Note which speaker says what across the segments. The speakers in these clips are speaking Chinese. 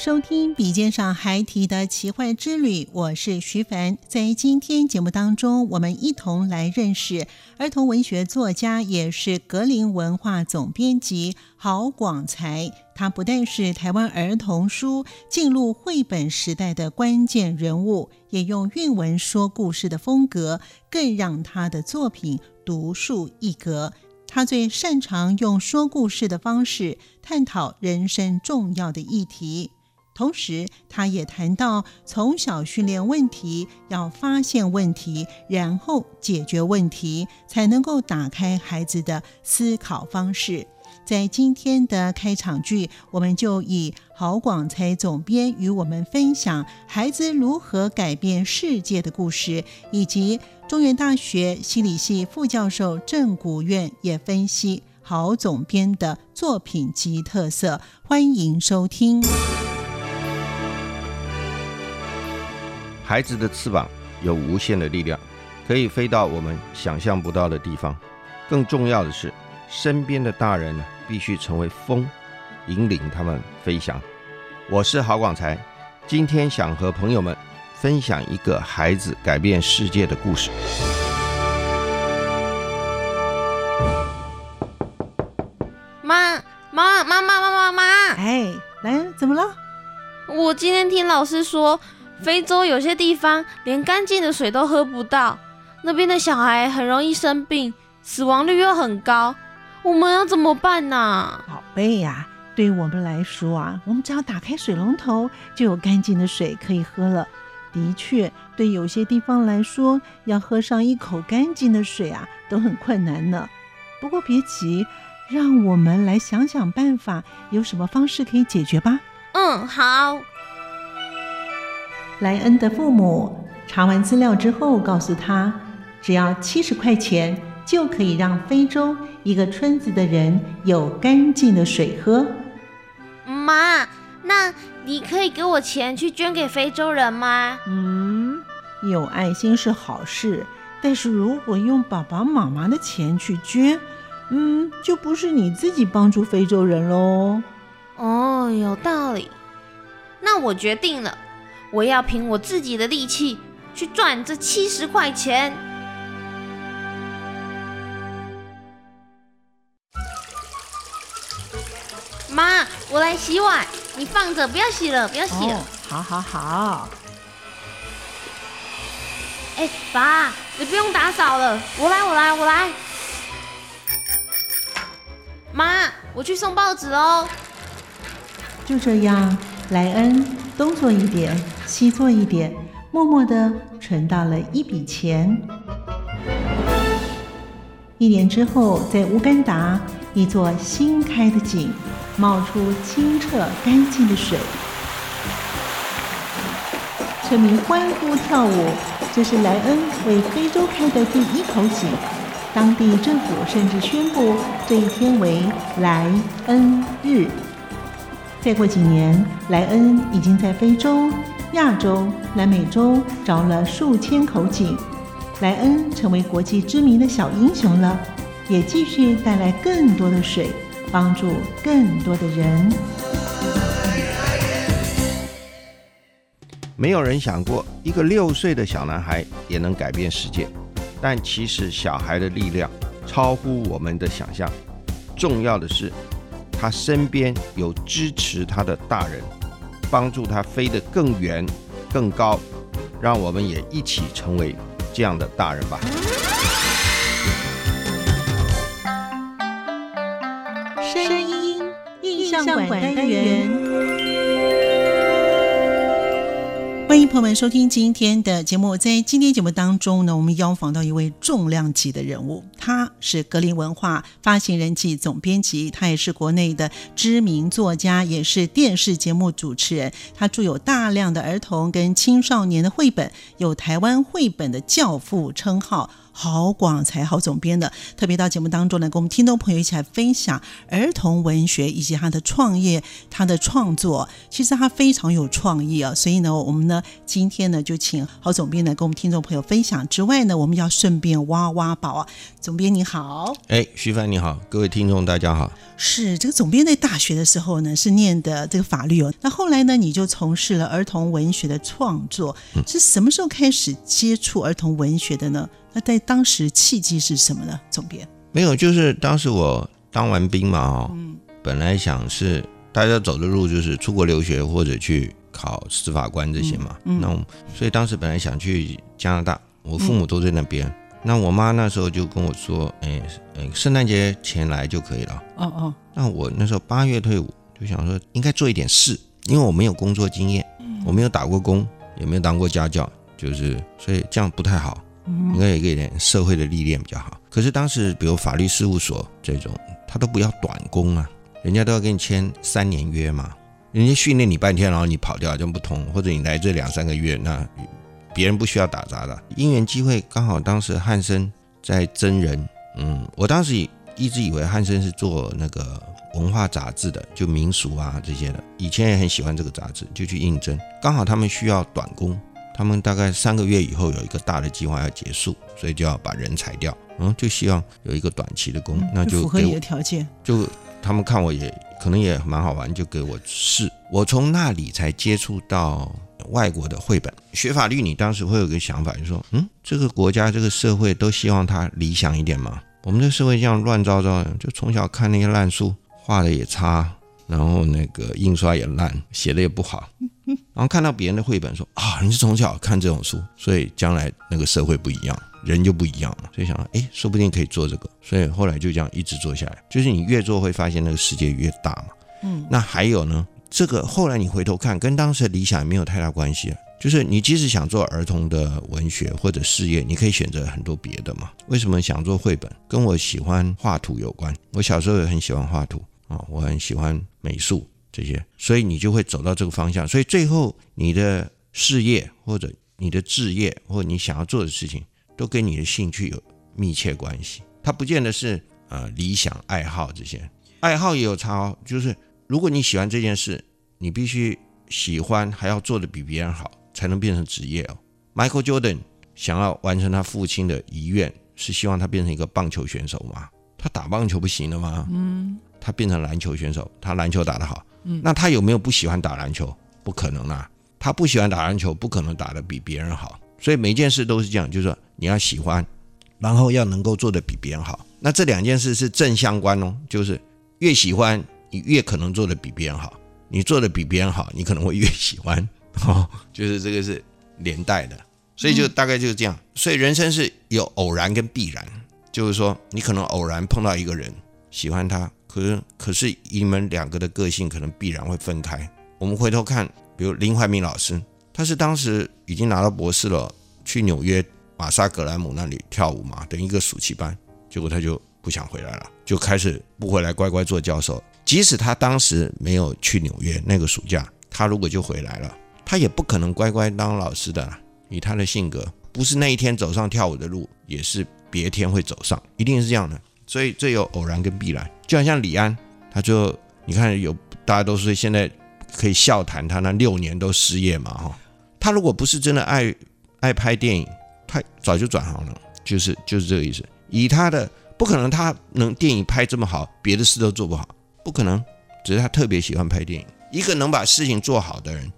Speaker 1: 收听笔尖上孩提的奇幻之旅，我是徐凡。在今天节目当中，我们一同来认识儿童文学作家，也是格林文化总编辑郝广才。他不但是台湾儿童书进入绘本时代的关键人物，也用韵文说故事的风格，更让他的作品独树一格。他最擅长用说故事的方式探讨人生重要的议题。同时，他也谈到从小训练问题，要发现问题，然后解决问题，才能够打开孩子的思考方式。在今天的开场剧，我们就以郝广才总编与我们分享孩子如何改变世界的故事，以及中原大学心理系副教授郑古院也分析郝总编的作品及特色。欢迎收听。
Speaker 2: 孩子的翅膀有无限的力量，可以飞到我们想象不到的地方。更重要的是，身边的大人呢，必须成为风，引领他们飞翔。我是郝广才，今天想和朋友们分享一个孩子改变世界的故事。
Speaker 3: 妈妈妈妈妈妈妈！
Speaker 1: 哎，来，怎么了？
Speaker 3: 我今天听老师说。非洲有些地方连干净的水都喝不到，那边的小孩很容易生病，死亡率又很高，我们要怎么办呢？
Speaker 1: 宝贝呀，对于我们来说啊，我们只要打开水龙头就有干净的水可以喝了。的确，对有些地方来说，要喝上一口干净的水啊，都很困难呢。不过别急，让我们来想想办法，有什么方式可以解决吧？
Speaker 3: 嗯，好。
Speaker 1: 莱恩的父母查完资料之后，告诉他，只要七十块钱就可以让非洲一个村子的人有干净的水喝。
Speaker 3: 妈，那你可以给我钱去捐给非洲人吗？
Speaker 1: 嗯，有爱心是好事，但是如果用爸爸妈妈的钱去捐，嗯，就不是你自己帮助非洲人喽。
Speaker 3: 哦，有道理。那我决定了。我要凭我自己的力气去赚这七十块钱。妈，我来洗碗，你放着，不要洗了，不要洗了。
Speaker 1: 好好好。
Speaker 3: 哎，爸，你不用打扫了，我来，我来，我来。妈，我去送报纸哦。
Speaker 1: 就这样，莱恩。东做一点，西做一点，默默的存到了一笔钱。一年之后，在乌干达一座新开的井，冒出清澈干净的水，村民欢呼跳舞。这是莱恩为非洲开的第一口井，当地政府甚至宣布这一天为莱恩日。再过几年，莱恩已经在非洲、亚洲、南美洲找了数千口井，莱恩成为国际知名的小英雄了，也继续带来更多的水，帮助更多的人。
Speaker 2: 没有人想过，一个六岁的小男孩也能改变世界，但其实小孩的力量超乎我们的想象。重要的是，他身边有支持他的大人，帮助他飞得更远、更高。让我们也一起成为这样的大人吧。
Speaker 4: 声音印象馆单元。欢迎朋友们收听今天的节目。在今天节目当中呢，我们邀访到一位重量级的人物，他是格林文化发行人暨总编辑，他也是国内的知名作家，也是电视节目主持人。他著有大量的儿童跟青少年的绘本，有台湾绘本的教父称号。好广才郝总编的，特别到节目当中呢，跟我们听众朋友一起来分享儿童文学以及他的创业、他的创作。其实他非常有创意啊，所以呢，我们呢今天呢就请郝总编呢跟我们听众朋友分享之外呢，我们要顺便挖挖宝啊。总编你好，
Speaker 2: 哎，徐帆你好，各位听众大家好。
Speaker 4: 是这个总编在大学的时候呢是念的这个法律哦，那后来呢你就从事了儿童文学的创作，是什么时候开始接触儿童文学的呢？那在当时契机是什么呢？总编？
Speaker 2: 没有，就是当时我当完兵嘛，哦，嗯，本来想是大家走的路就是出国留学或者去考司法官这些嘛，那所以当时本来想去加拿大，我父母都在那边，那我妈那时候就跟我说，哎，哎，圣诞节前来就可以了。哦哦，那我那时候八月退伍，就想说应该做一点事，因为我没有工作经验，我没有打过工，也没有当过家教，就是所以这样不太好。应该有一点社会的历练比较好。可是当时，比如法律事务所这种，他都不要短工啊，人家都要跟你签三年约嘛。人家训练你半天，然后你跑掉就不同，或者你来这两三个月，那别人不需要打杂的。因缘机会，刚好当时汉森在真人，嗯，我当时一直以为汉森是做那个文化杂志的，就民俗啊这些的。以前也很喜欢这个杂志，就去应征。刚好他们需要短工。他们大概三个月以后有一个大的计划要结束，所以就要把人裁掉。嗯，就希望有一个短期的工，那就
Speaker 4: 符合你的条件。
Speaker 2: 就他们看我也可能也蛮好玩，就给我试。我从那里才接触到外国的绘本。学法律，你当时会有个想法，就说，嗯，这个国家这个社会都希望它理想一点嘛。我们这社会这样乱糟糟的，就从小看那些烂书，画的也差。然后那个印刷也烂，写的也不好，然后看到别人的绘本说啊，你是从小看这种书，所以将来那个社会不一样，人就不一样了。所以想，哎，说不定可以做这个，所以后来就这样一直做下来。就是你越做会发现那个世界越大嘛。嗯，那还有呢，这个后来你回头看，跟当时的理想也没有太大关系。就是你即使想做儿童的文学或者事业，你可以选择很多别的嘛。为什么想做绘本？跟我喜欢画图有关。我小时候也很喜欢画图。啊，我很喜欢美术这些，所以你就会走到这个方向。所以最后你的事业或者你的置业或者你想要做的事情，都跟你的兴趣有密切关系。它不见得是呃理想爱好这些，爱好也有差哦。就是如果你喜欢这件事，你必须喜欢还要做的比别人好，才能变成职业哦。Michael Jordan 想要完成他父亲的遗愿，是希望他变成一个棒球选手吗？他打棒球不行了吗？嗯。他变成篮球选手，他篮球打得好，嗯，那他有没有不喜欢打篮球？不可能啊，他不喜欢打篮球，不可能打得比别人好。所以每件事都是这样，就是说你要喜欢，然后要能够做得比别人好。那这两件事是正相关哦，就是越喜欢，你越可能做得比别人好。你做得比别人好，你可能会越喜欢，哦，就是这个是连带的。所以就大概就是这样。所以人生是有偶然跟必然，就是说你可能偶然碰到一个人，喜欢他。可是，可是你们两个的个性可能必然会分开。我们回头看，比如林怀民老师，他是当时已经拿到博士了，去纽约马萨格兰姆那里跳舞嘛，等一个暑期班，结果他就不想回来了，就开始不回来，乖乖做教授。即使他当时没有去纽约那个暑假，他如果就回来了，他也不可能乖乖当老师的。以他的性格，不是那一天走上跳舞的路，也是别天会走上，一定是这样的。所以这有偶然跟必然，就好像李安，他就你看有大家都是现在可以笑谈他那六年都失业嘛哈，他如果不是真的爱爱拍电影，他早就转行了，就是就是这个意思。以他的不可能他能电影拍这么好，别的事都做不好，不可能，只是他特别喜欢拍电影。一个能把事情做好的人，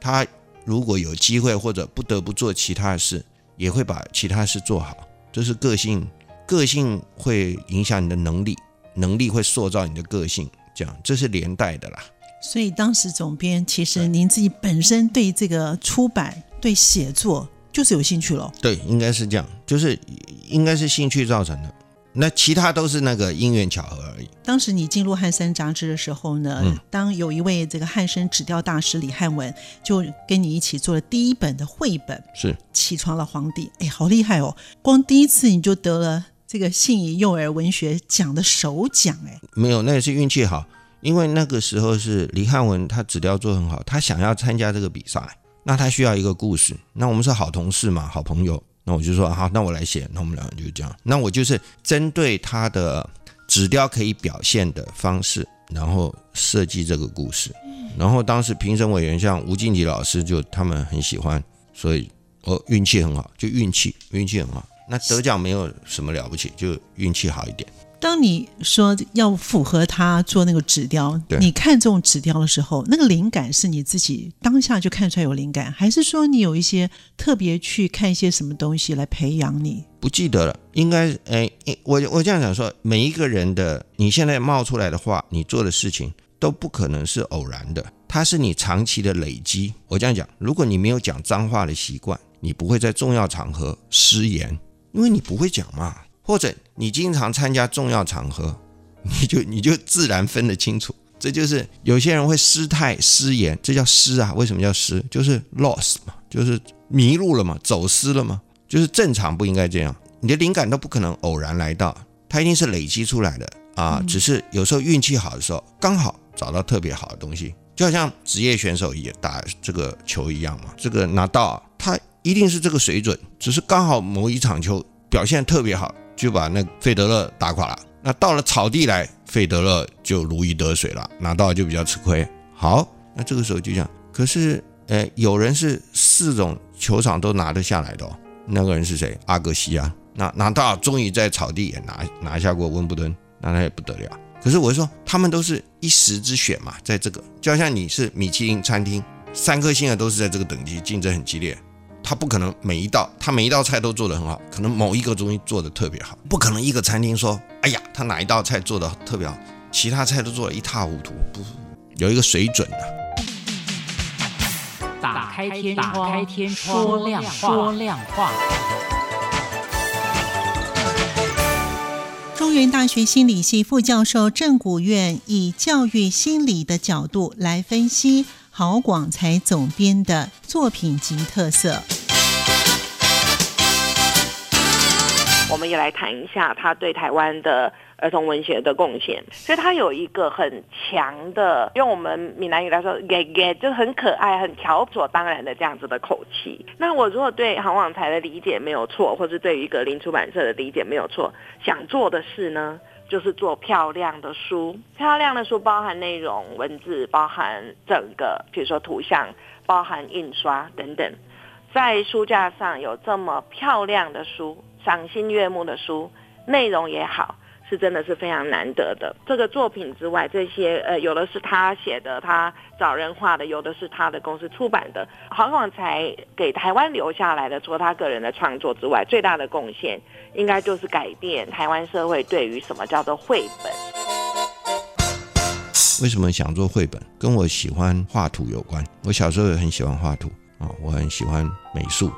Speaker 2: 他如果有机会或者不得不做其他的事，也会把其他事做好，这是个性。个性会影响你的能力，能力会塑造你的个性，这样这是连带的啦。
Speaker 4: 所以当时总编其实您自己本身对这个出版、对写作就是有兴趣了。
Speaker 2: 对，应该是这样，就是应该是兴趣造成的。那其他都是那个因缘巧合而已。
Speaker 4: 当时你进入汉森杂志的时候呢，
Speaker 2: 嗯
Speaker 4: 当有一位这个汉森纸雕大师李汉文就跟你一起做了第一本的绘本《
Speaker 2: 是
Speaker 4: 起床了皇帝》，哎，好厉害哦！光第一次你就得了这个信宜幼儿文学奖的首奖，哎，
Speaker 2: 没有，那也是运气好，因为那个时候是李汉文他纸雕做很好，他想要参加这个比赛，那他需要一个故事。那我们是好同事嘛，好朋友，那我就说好，那我来写，那我们两个就这样。那我就是针对他的纸雕可以表现的方式，然后设计这个故事。然后当时评审委员像吴敬吉老师就他们很喜欢，所以我运气很好，就运气运气很好。那得奖没有什么了不起，就运气好一点。
Speaker 4: 当你说要符合他做那个纸雕，你看中纸雕的时候，那个灵感是你自己当下就看出来有灵感，还是说你有一些特别去看一些什么东西来培养你？
Speaker 2: 不记得了，应该诶，诶我我这样讲说，每一个人的你现在冒出来的话，你做的事情都不可能是偶然的，它是你长期的累积。我这样讲，如果你没有讲脏话的习惯，你不会在重要场合失言，因为你不会讲嘛，或者你经常参加重要场合，你就你就自然分得清楚。这就是有些人会失态失言，这叫失啊？为什么叫失？就是 loss 嘛，就是迷路了嘛，走失了嘛。就是正常不应该这样，你的灵感都不可能偶然来到，它一定是累积出来的啊。只是有时候运气好的时候，刚好找到特别好的东西，就好像职业选手也打这个球一样嘛。这个拿到他一定是这个水准，只是刚好某一场球表现特别好，就把那费德勒打垮了。那到了草地来，费德勒就如鱼得水了，拿到就比较吃亏。好，那这个时候就这样。可是，呃，有人是四种球场都拿得下来的哦。那个人是谁？阿格西啊，那拿到终于在草地也拿拿下过温布顿，那他也不得了。可是我说，他们都是一时之选嘛，在这个就好像你是米其林餐厅三颗星的都是在这个等级，竞争很激烈，他不可能每一道他每一道菜都做得很好，可能某一个东西做得特别好，不可能一个餐厅说，哎呀，他哪一道菜做得特别好，其他菜都做得一塌糊涂，不有一个水准的。
Speaker 5: 打开天窗，打开天窗，说亮话，说亮话。
Speaker 4: 中原大学心理系副教授郑谷院以教育心理的角度来分析郝广才总编的作品及特色。
Speaker 6: 我们也来谈一下他对台湾的儿童文学的贡献。所以他有一个很强的，用我们闽南语来说，给给就很可爱、很条所当然的这样子的口气。那我如果对韩网才的理解没有错，或是对于一个林出版社的理解没有错，想做的事呢，就是做漂亮的书。漂亮的书包含内容、文字，包含整个，比如说图像，包含印刷等等。在书架上有这么漂亮的书，赏心悦目的书，内容也好，是真的是非常难得的。这个作品之外，这些呃，有的是他写的，他找人画的，有的是他的公司出版的。郝广才给台湾留下来的，除了他个人的创作之外，最大的贡献，应该就是改变台湾社会对于什么叫做绘本。
Speaker 2: 为什么想做绘本？跟我喜欢画图有关。我小时候也很喜欢画图啊，我很喜欢美术。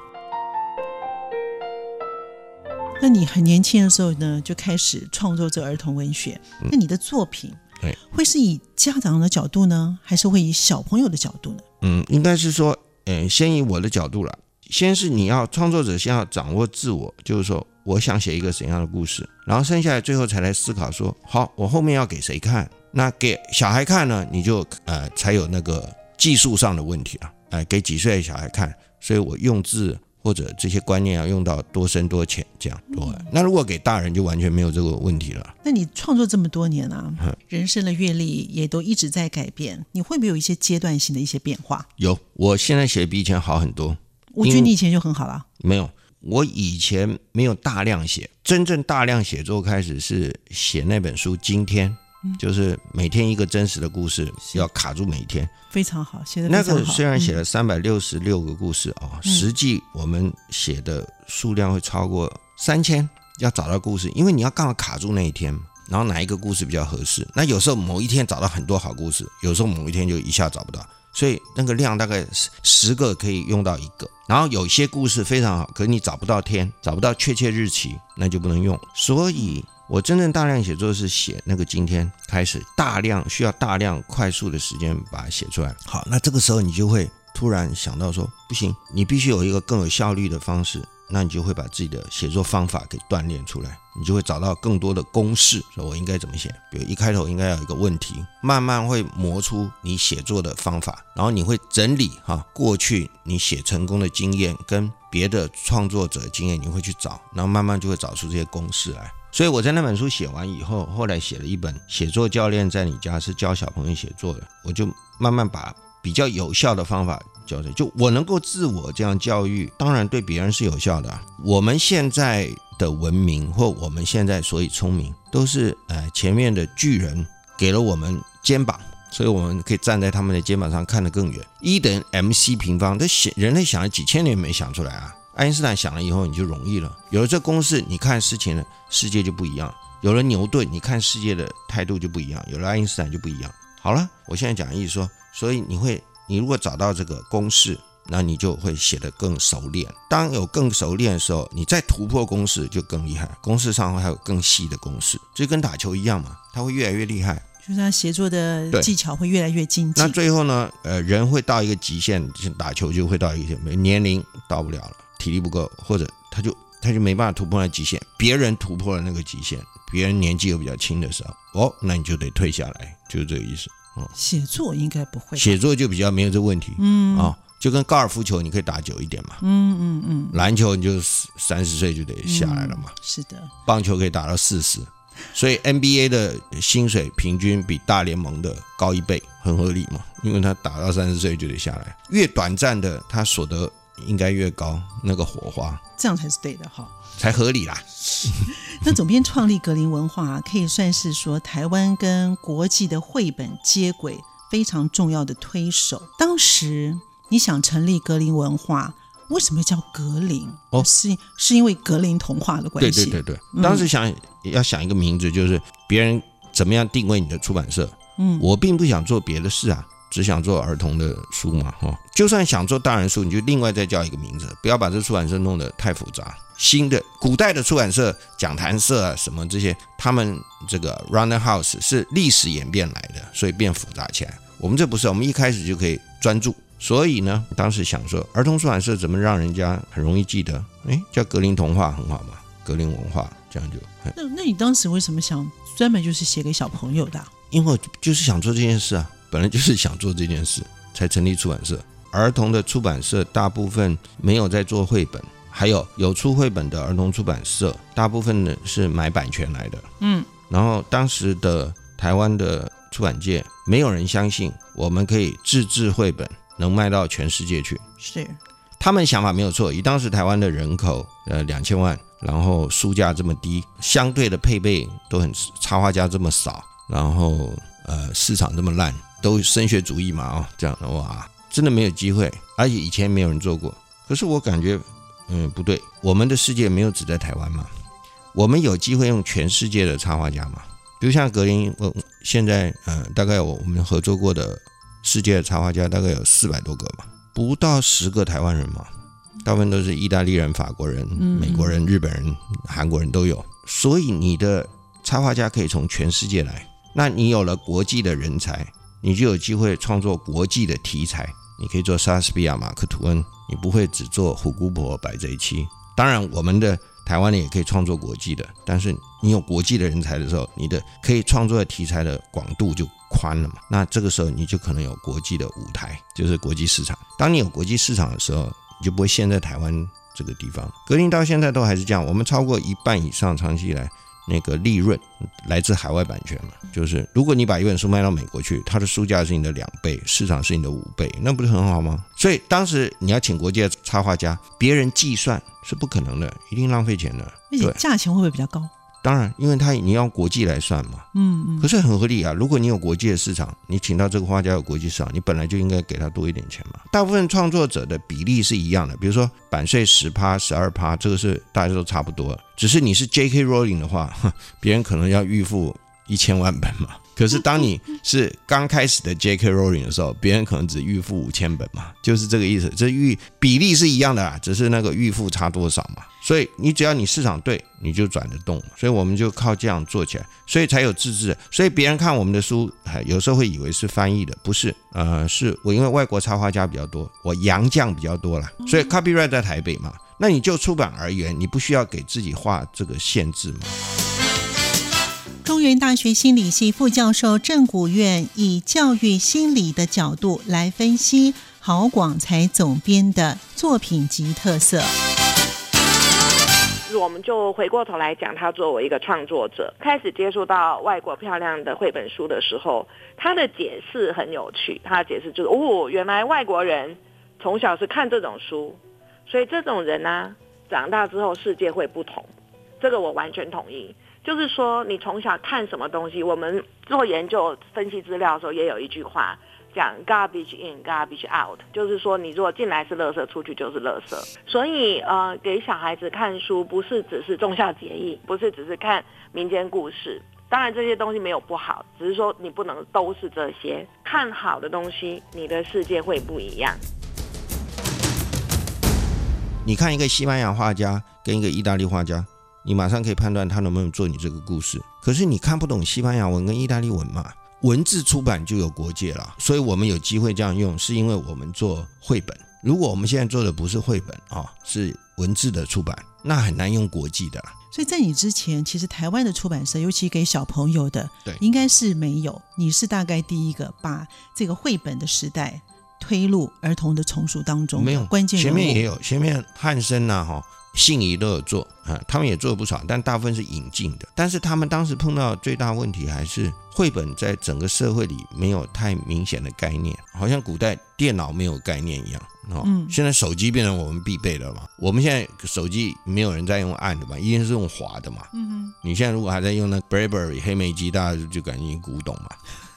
Speaker 4: 那你很年轻的时候呢，就开始创作这儿童文学。那你的作品，
Speaker 2: 对，
Speaker 4: 会是以家长的角度呢，还是会以小朋友的角度呢？
Speaker 2: 嗯，应该是说，嗯，先以我的角度了。先是你要创作者先要掌握自我，就是说我想写一个怎样的故事，然后剩下来最后才来思考说，好，我后面要给谁看？那给小孩看呢，你就呃才有那个技术上的问题了。哎、给几岁的小孩看，所以我用字或者这些观念要用到多深多浅这样。对，那如果给大人就完全没有这个问题了。
Speaker 4: 那你创作这么多年啊
Speaker 2: 嗯，
Speaker 4: 人生的阅历也都一直在改变，你会不会有一些阶段性的一些变化？
Speaker 2: 有，我现在写比以前好很多。
Speaker 4: 我觉得你以前就很好了。
Speaker 2: 没有，我以前没有大量写，真正大量写作开始是写那本书《今天》，就是每天一个真实的故事，要卡住每一天。
Speaker 4: 非常好，写的
Speaker 2: 那。个虽然写
Speaker 4: 嗯
Speaker 2: 了三百六十六个故事啊、
Speaker 4: 嗯
Speaker 2: 实际我们写的数量会超过三千，要找到故事，因为你要刚好卡住那一天。然后哪一个故事比较合适。那有时候某一天找到很多好故事，有时候某一天就一下找不到，所以那个量大概十十个可以用到一个。然后有些故事非常好，可是你找不到天，找不到确切日期，那就不能用。所以我真正大量写作是写那个今天开始大量需要大量快速的时间把它写出来。好，那这个时候你就会突然想到说，不行，你必须有一个更有效率的方式。那你就会把自己的写作方法给锻炼出来，你就会找到更多的公式，说我应该怎么写。比如一开头应该有一个问题，慢慢会磨出你写作的方法，然后你会整理哈过去你写成功的经验跟别的创作者经验，你会去找，然后慢慢就会找出这些公式来。所以我在那本书写完以后，后来写了一本写作教练在你家是教小朋友写作的，我就慢慢把比较有效的方法。教的就我能够自我这样教育，当然对别人是有效的。我们现在的文明或我们现在所以聪明，都是呃前面的巨人给了我们肩膀，所以我们可以站在他们的肩膀上看得更远。一等 mc 平方，这想人类想了几千年没想出来啊！爱因斯坦想了以后你就容易了，有了这公式，你看事情的世界就不一样。有了牛顿，你看世界的态度就不一样。有了爱因斯坦就不一样。好了，我现在讲意思说，所以你会。你如果找到这个公式，那你就会写得更熟练。当有更熟练的时候，你再突破公式就更厉害。公式上还有更细的公式，就跟打球一样嘛，他会越来越厉害。
Speaker 4: 就是他写作的技巧会越来越精进。
Speaker 2: 那最后呢？呃，人会到一个极限，打球就会到一个年龄到不了了，体力不够，或者他就他就没办法突破那极限。别人突破了那个极限，别人年纪又比较轻的时候，哦，那你就得退下来，就是这个意思。
Speaker 4: 写作应该不会，
Speaker 2: 写作就比较没有这问题，嗯啊，就跟高尔夫球你可以打久一点嘛，嗯嗯嗯，篮球你就三十岁就得下来了嘛，
Speaker 4: 是的，
Speaker 2: 棒球可以打到四十，所以 NBA 的薪水平均比大联盟的高一倍，很合理嘛，因为他打到三十岁就得下来，越短暂的他所得应该越高，那个火花，
Speaker 4: 这样才是对的哈。
Speaker 2: 才合理啦。
Speaker 4: 那总编创立格林文化，可以算是说台湾跟国际的绘本接轨非常重要的推手。当时你想成立格林文化，为什么叫格林？哦，是是因为格林童话的关
Speaker 2: 系。对对对对，当时想要想一个名字，就是别人怎么样定位你的出版社。嗯，我并不想做别的事啊。只想做儿童的书嘛，哈，就算想做大人书，你就另外再叫一个名字，不要把这出版社弄得太复杂。新的古代的出版社，讲坛社啊，什么这些，他们这个 Runner House 是历史演变来的，所以变复杂起来。我们这不是，我们一开始就可以专注。所以呢，当时想说，儿童出版社怎么让人家很容易记得？哎，叫格林童话很好嘛，格林文化这样就。
Speaker 4: 那那你当时为什么想专门就是写给小朋友的？
Speaker 2: 因为我就是想做这件事啊。本来就是想做这件事，才成立出版社。儿童的出版社大部分没有在做绘本，还有有出绘本的儿童出版社，大部分呢是买版权来的。嗯，然后当时的台湾的出版界，没有人相信我们可以自制绘本能卖到全世界去。
Speaker 4: 是，
Speaker 2: 他们想法没有错。以当时台湾的人口，呃，两千万，然后书价这么低，相对的配备都很，插画家这么少，然后呃，市场这么烂。都升学主义嘛啊，这样的话，真的没有机会，而且以前没有人做过。可是我感觉，嗯，不对，我们的世界没有只在台湾嘛，我们有机会用全世界的插画家嘛，比如像格林，我现在嗯，大概我我们合作过的世界的插画家大概有四百多个嘛，不到十个台湾人嘛，大部分都是意大利人、法国人、美国人、日本人、韩国人都有，所以你的插画家可以从全世界来，那你有了国际的人才。你就有机会创作国际的题材，你可以做莎士比亚、马克吐温，你不会只做虎姑婆、白贼七。当然，我们的台湾人也可以创作国际的，但是你有国际的人才的时候，你的可以创作的题材的广度就宽了嘛。那这个时候你就可能有国际的舞台，就是国际市场。当你有国际市场的时候，你就不会陷在台湾这个地方。格林到现在都还是这样，我们超过一半以上长期以来。那个利润来自海外版权嘛，就是如果你把一本书卖到美国去，它的书价是你的两倍，市场是你的五倍，那不是很好吗？所以当时你要请国际的插画家，别人计算是不可能的，一定浪费钱的。
Speaker 4: 而且价钱会不会比较高？
Speaker 2: 当然，因为他你要国际来算嘛，嗯嗯，可是很合理啊。如果你有国际的市场，你请到这个画家有国际市场，你本来就应该给他多一点钱嘛。大部分创作者的比例是一样的，比如说版税十趴、十二趴，这个是大家都差不多。只是你是 J.K. Rowling 的话，别人可能要预付一千万本嘛。可是当你是刚开始的 J.K. Rowling 的时候，别人可能只预付五千本嘛，就是这个意思。这预比例是一样的啊，只是那个预付差多少嘛。所以你只要你市场对，你就转得动。所以我们就靠这样做起来，所以才有自制。所以别人看我们的书，有时候会以为是翻译的，不是。呃，是我因为外国插画家比较多，我洋将比较多啦，所以 copyright 在台北嘛。那你就出版而言，你不需要给自己画这个限制吗？
Speaker 4: 中原大学心理系副教授郑古院以教育心理的角度来分析郝广才总编的作品及特色。
Speaker 6: 我们就回过头来讲，他作为一个创作者，开始接触到外国漂亮的绘本书的时候，他的解释很有趣。他的解释就是：哦，原来外国人从小是看这种书，所以这种人呢，长大之后世界会不同。这个我完全同意。就是说，你从小看什么东西，我们做研究分析资料的时候，也有一句话讲 “garbage in, garbage out”，就是说，你如果进来是垃圾，出去就是垃圾。所以，呃，给小孩子看书，不是只是忠孝节义，不是只是看民间故事。当然，这些东西没有不好，只是说你不能都是这些。看好的东西，你的世界会不一样。
Speaker 2: 你看一个西班牙画家跟一个意大利画家。你马上可以判断他能不能做你这个故事，可是你看不懂西班牙文跟意大利文嘛？文字出版就有国界了，所以我们有机会这样用，是因为我们做绘本。如果我们现在做的不是绘本啊，是文字的出版，那很难用国际的。
Speaker 4: 所以在你之前，其实台湾的出版社，尤其给小朋友的，
Speaker 2: 对，
Speaker 4: 应该是没有。你是大概第一个把这个绘本的时代推入儿童的丛书当中，
Speaker 2: 没有
Speaker 4: 关键
Speaker 2: 前面也有，前面汉生呐，哈。信宜都有做啊，他们也做了不少，但大部分是引进的。但是他们当时碰到最大问题还是绘本在整个社会里没有太明显的概念，好像古代电脑没有概念一样哦。现在手机变成我们必备的嘛，我们现在手机没有人在用按的嘛，一定是用滑的嘛。嗯你现在如果还在用那 BlackBerry 黑莓机，大家就感觉古董嘛。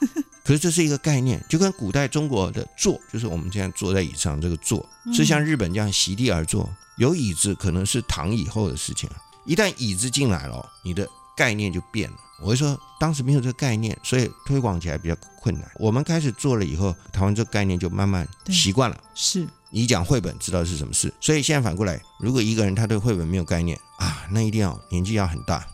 Speaker 2: 可是这是一个概念，就跟古代中国的坐，就是我们现在坐在椅子上这个坐，是像日本这样席地而坐。有椅子可能是唐以后的事情一旦椅子进来了，你的概念就变了。我会说，当时没有这个概念，所以推广起来比较困难。我们开始做了以后，台湾这个概念就慢慢习惯了。
Speaker 4: 是
Speaker 2: 你讲绘本，知道是什么事。所以现在反过来，如果一个人他对绘本没有概念啊，那一定要年纪要很大，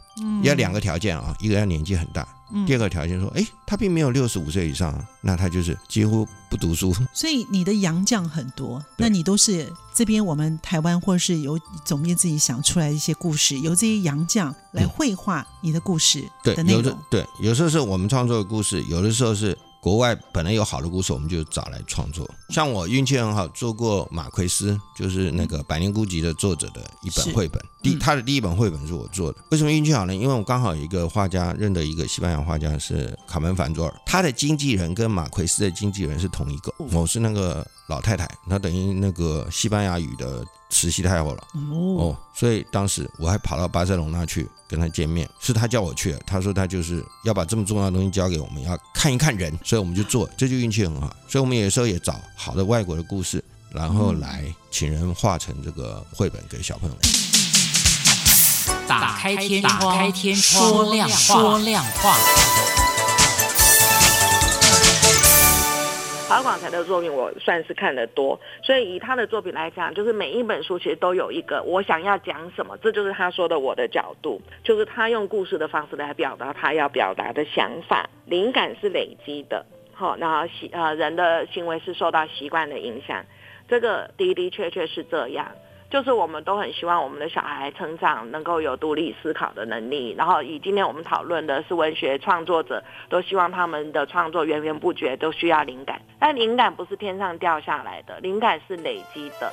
Speaker 2: 要两个条件啊，一个要年纪很大。第二个条件说，哎，他并没有六十五岁以上，那他就是几乎不读书。
Speaker 4: 所以你的洋将很多，那你都是这边我们台湾或者是由总编自己想出来的一些故事，由这些洋将来绘画你的故事的内容。
Speaker 2: 对，有时候是我们创作的故事，有的时候是。国外本来有好的故事，我们就找来创作。像我运气很好，做过马奎斯，就是那个《百年孤寂》的作者的一本绘本。第他的第一本绘本是我做的。为什么运气好呢？因为我刚好有一个画家认得一个西班牙画家是卡门凡佐尔，他的经纪人跟马奎斯的经纪人是同一个。我是那个老太太，她等于那个西班牙语的。慈禧太后了哦，所以当时我还跑到巴塞隆那去跟他见面，是他叫我去的。他说他就是要把这么重要的东西交给我们，要看一看人，所以我们就做，这就运气很好。所以我们有时候也找好的外国的故事，然后来请人画成这个绘本给小朋友。
Speaker 5: 打开天窗，打开天窗，说亮说亮话。
Speaker 6: 郝广才的作品我算是看得多，所以以他的作品来讲，就是每一本书其实都有一个我想要讲什么，这就是他说的我的角度，就是他用故事的方式来表达他要表达的想法。灵感是累积的，好，然后习呃人的行为是受到习惯的影响，这个的的确确是这样。就是我们都很希望我们的小孩成长能够有独立思考的能力，然后以今天我们讨论的是文学创作者，都希望他们的创作源源不绝，都需要灵感。但灵感不是天上掉下来的，灵感是累积的。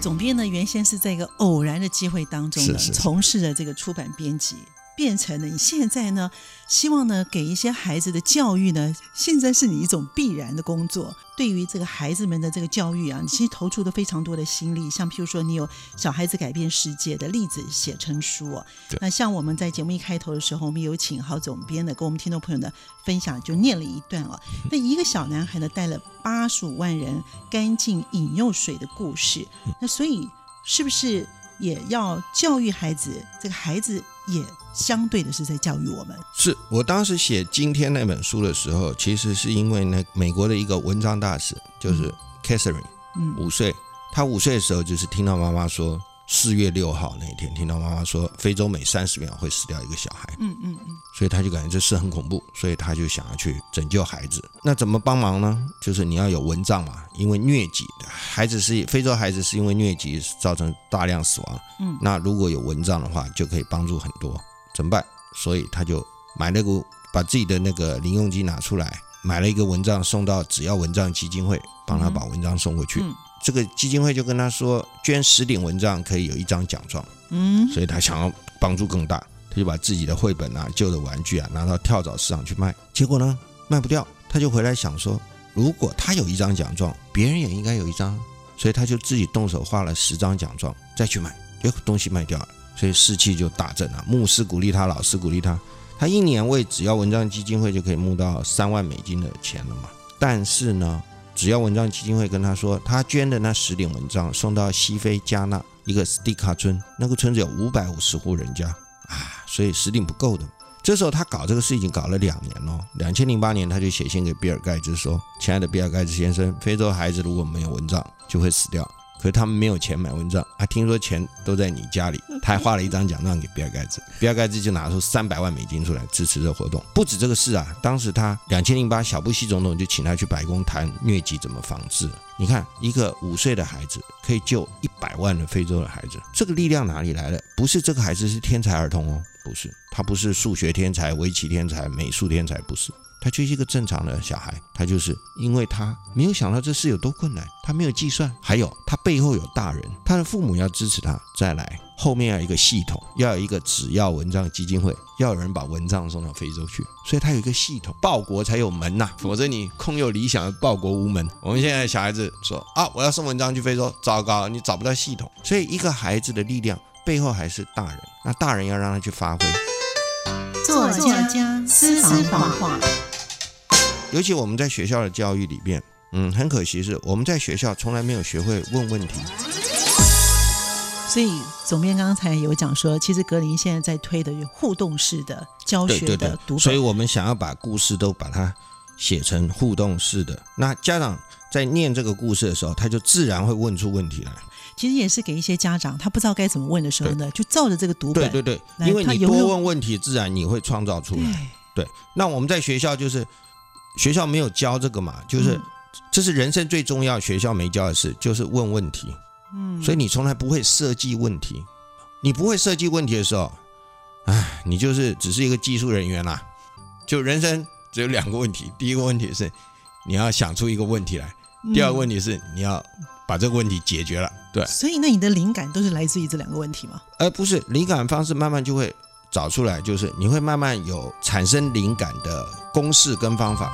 Speaker 4: 总编呢，原先是在一个偶然的机会当中呢，从事了这个出版编辑。变成了你现在呢？希望呢给一些孩子的教育呢，现在是你一种必然的工作。对于这个孩子们的这个教育啊，你其实投注的非常多的心力。像譬如说，你有小孩子改变世界的例子写成书。哦那像我们在节目一开头的时候，我们有请郝总编的跟我们听众朋友的分享，就念了一段啊。那一个小男孩呢，带了八十五万人干净饮用水的故事。那所以是不是？也要教育孩子，这个孩子也相对的是在教育我们。
Speaker 2: 是我当时写今天那本书的时候，其实是因为那，美国的一个文章大使就是 Catherine，
Speaker 4: 嗯，
Speaker 2: 五岁，他五岁的时候就是听到妈妈说。四月六号那一天，听到妈妈说非洲每三十秒会死掉一个小孩，
Speaker 4: 嗯嗯嗯，
Speaker 2: 所以他就感觉这事很恐怖，所以他就想要去拯救孩子。那怎么帮忙呢？就是你要有蚊帐嘛，因为疟疾，孩子是非洲孩子是因为疟疾造成大量死亡，
Speaker 4: 嗯，
Speaker 2: 那如果有蚊帐的话，就可以帮助很多。怎么办？所以他就买了个，把自己的那个零用金拿出来，买了一个蚊帐送到只要蚊帐基金会，帮他把蚊帐送过去。这个基金会就跟他说，捐十顶蚊帐可以有一张奖状。
Speaker 4: 嗯，
Speaker 2: 所以他想要帮助更大，他就把自己的绘本啊、旧的玩具啊拿到跳蚤市场去卖。结果呢，卖不掉，他就回来想说，如果他有一张奖状，别人也应该有一张。所以他就自己动手画了十张奖状，再去卖，结果东西卖掉了，所以士气就大振了。牧师鼓励他，老师鼓励他，他一年为只要蚊帐基金会就可以募到三万美金的钱了嘛。但是呢。只要文章基金会跟他说，他捐的那十顶蚊帐送到西非加纳一个斯蒂卡村，那个村子有五百五十户人家啊，所以十顶不够的。这时候他搞这个事已经搞了两年了。两千零八年他就写信给比尔盖茨说：“亲爱的比尔盖茨先生，非洲孩子如果没有蚊帐就会死掉。”可是他们没有钱买蚊帐，啊，听说钱都在你家里，他还画了一张奖状给比尔盖茨，比尔盖茨就拿出三百万美金出来支持这活动。不止这个事啊，当时他两千零八小布希总统就请他去白宫谈疟疾怎么防治。你看，一个五岁的孩子可以救一百万的非洲的孩子，这个力量哪里来的？不是这个孩子是天才儿童哦，不是，他不是数学天才、围棋天才、美术天才，不是。他就是一个正常的小孩，他就是因为他没有想到这事有多困难，他没有计算，还有他背后有大人，他的父母要支持他，再来后面要一个系统，要有一个只要文章基金会，要有人把文章送到非洲去，所以他有一个系统，报国才有门呐，否则你空有理想，报国无门。我们现在小孩子说啊，我要送文章去非洲，糟糕，你找不到系统，所以一个孩子的力量背后还是大人，那大人要让他去发挥。
Speaker 4: 作家私房话。
Speaker 2: 尤其我们在学校的教育里面，嗯，很可惜是我们在学校从来没有学会问问题。
Speaker 4: 所以总编刚才有讲说，其实格林现在在推的互动式的教学的读本，
Speaker 2: 所以我们想要把故事都把它写成互动式的。那家长在念这个故事的时候，他就自然会问出问题来。
Speaker 4: 其实也是给一些家长，他不知道该怎么问的时候呢，就照着这个读
Speaker 2: 本，对对对，因为你多问问题，自然你会创造出来。对，那我们在学校就是。学校没有教这个嘛，就是这是人生最重要，学校没教的事，就是问问题。
Speaker 4: 嗯，
Speaker 2: 所以你从来不会设计问题，你不会设计问题的时候，哎，你就是只是一个技术人员啦。就人生只有两个问题，第一个问题是你要想出一个问题来，第二个问题是你要把这个问题解决了。对，
Speaker 4: 所以那你的灵感都是来自于这两个问题吗？
Speaker 2: 而不是灵感方式慢慢就会。找出来，就是你会慢慢有产生灵感的公式跟方法。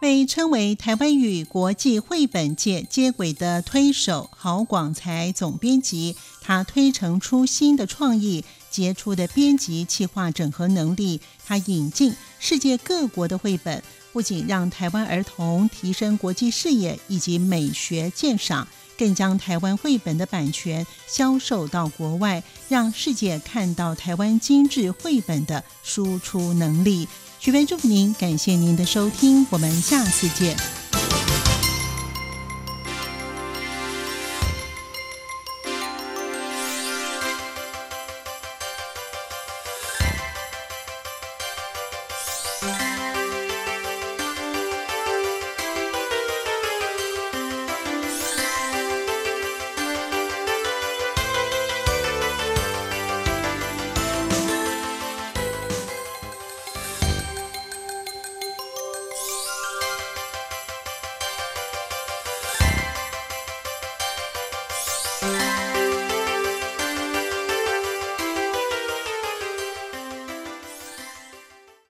Speaker 4: 被称为台湾与国际绘本界接轨的推手郝广才总编辑，他推陈出新的创意，杰出的编辑企划整合能力，他引进世界各国的绘本，不仅让台湾儿童提升国际视野以及美学鉴赏。更将台湾绘本的版权销售到国外，让世界看到台湾精致绘本的输出能力。许愿祝福您，感谢您的收听，我们下次见。